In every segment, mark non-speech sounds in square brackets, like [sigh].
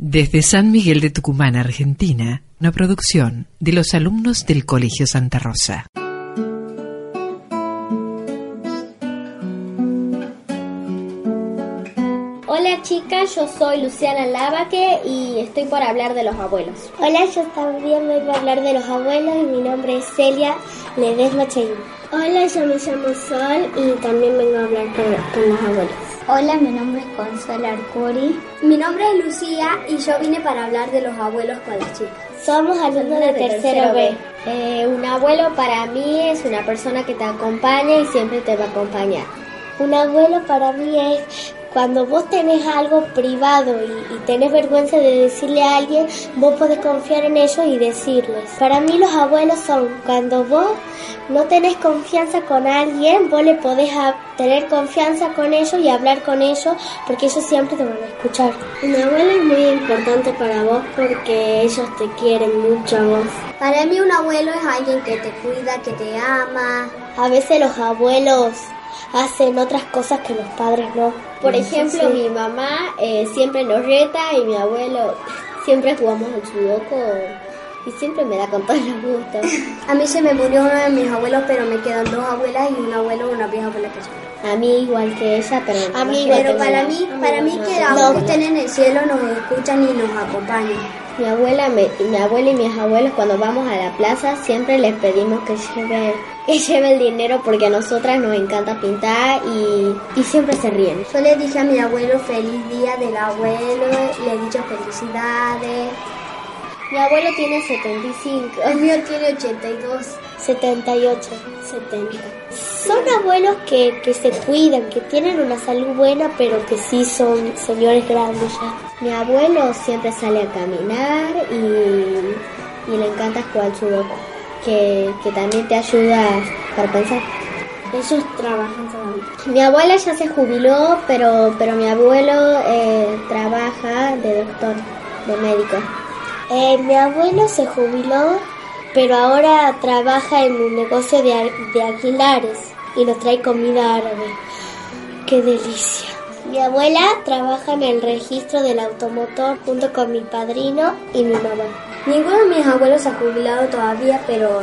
Desde San Miguel de Tucumán, Argentina, una producción de los alumnos del Colegio Santa Rosa. Hola chicas, yo soy Luciana Lavaque y estoy por hablar de los abuelos. Hola, yo también vengo a hablar de los abuelos y mi nombre es Celia Ledesma Chain. Hola, yo me llamo Sol y también vengo a hablar con, con los abuelos. Hola, mi nombre es Consuelo Arcuri. Mi nombre es Lucía y yo vine para hablar de los abuelos con las chicas. Somos alumnos de, tercero B. Eh, un abuelo para mí es una persona que te acompaña y siempre te va a acompañar. Un abuelo para mí es cuando vos tenés algo privado y, y, tenés vergüenza de decirle a alguien, vos podés confiar en ellos y decirles. Para mí los abuelos son cuando vos no tenés confianza con alguien, vos le podés tener confianza con ellos y hablar con ellos porque ellos siempre te van a escuchar. Un abuelo es muy importante para vos porque ellos te quieren mucho a vos. Para mí un abuelo es alguien que te cuida, que te ama. A veces los abuelos hacen otras cosas que los padres no. Por ejemplo, mi mamá eh, siempre nos reta y mi abuelo siempre jugamos al sudoku y siempre me da con todos los gustos. A mí se me murió uno de mis abuelos, pero me quedan dos abuelas y un abuelo, una vieja abuela que yo. A mí igual que ella, pero a mí pero para mí, para mí que los que estén en el cielo nos escuchan y nos acompañan. Mi abuela, me, mi abuela y mis abuelos cuando vamos a la plaza siempre les pedimos que lleve, que lleve el dinero porque a nosotras nos encanta pintar y, y siempre se ríen. Yo le dije a mi abuelo feliz día del abuelo, le he dicho felicidades. Mi abuelo tiene 75. El mío tiene 82. 78. 70. Son abuelos que, que se cuidan, que tienen una salud buena, pero que sí son señores grandes ya. Mi abuelo siempre sale a caminar y, y le encanta jugar sudoku, que, que también te ayuda para pensar. Ellos trabajan solamente. Mi abuela ya se jubiló, pero, pero mi abuelo eh, trabaja de doctor, de médico. Eh, mi abuelo se jubiló, pero ahora trabaja en un negocio de, de alquilares y nos trae comida árabe. ¡Qué delicia! Mi abuela trabaja en el registro del automotor junto con mi padrino y mi mamá. Ninguno de mis abuelos se ha jubilado todavía, pero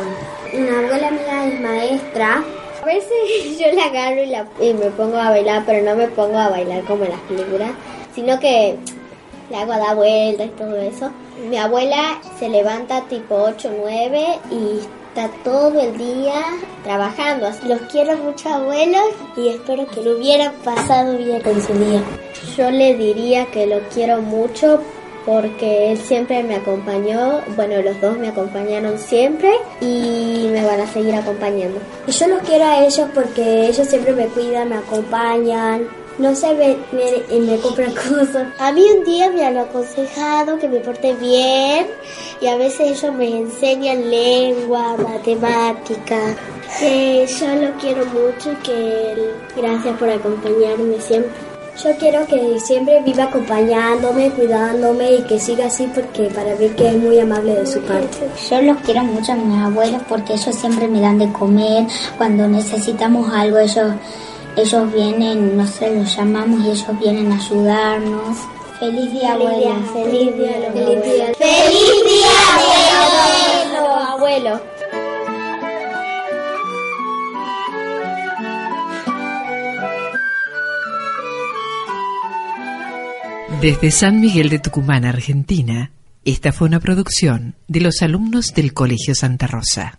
una abuela mía es maestra. A veces [laughs] yo la agarro y, la, y me pongo a bailar, pero no me pongo a bailar como en las películas, sino que le hago a dar vueltas y todo eso. Mi abuela se levanta tipo 8 o 9 y está todo el día trabajando. Los quiero mucho abuelos y espero que lo hubieran pasado bien en su día. Yo le diría que lo quiero mucho porque él siempre me acompañó, bueno, los dos me acompañaron siempre y me van a seguir acompañando. Y yo los quiero a ellos porque ellos siempre me cuidan, me acompañan, no se me, me, compran [laughs] cosas. A mí un día me han aconsejado que me porte bien y a veces ellos me enseñan lengua, matemática. Que yo lo quiero mucho y que gracias por acompañarme siempre. Yo quiero que siempre viva acompañándome, cuidándome y que siga así porque para mí que es muy amable de su parte. Yo los quiero mucho a mis abuelos porque ellos siempre me dan de comer. Cuando necesitamos algo ellos ellos vienen, no sé, los llamamos y ellos vienen a ayudarnos. Feliz día, abuelo. Feliz día, feliz día. Feliz día, abuelo. abuelo. Desde San Miguel de Tucumán, Argentina, esta fue una producción de los alumnos del Colegio Santa Rosa.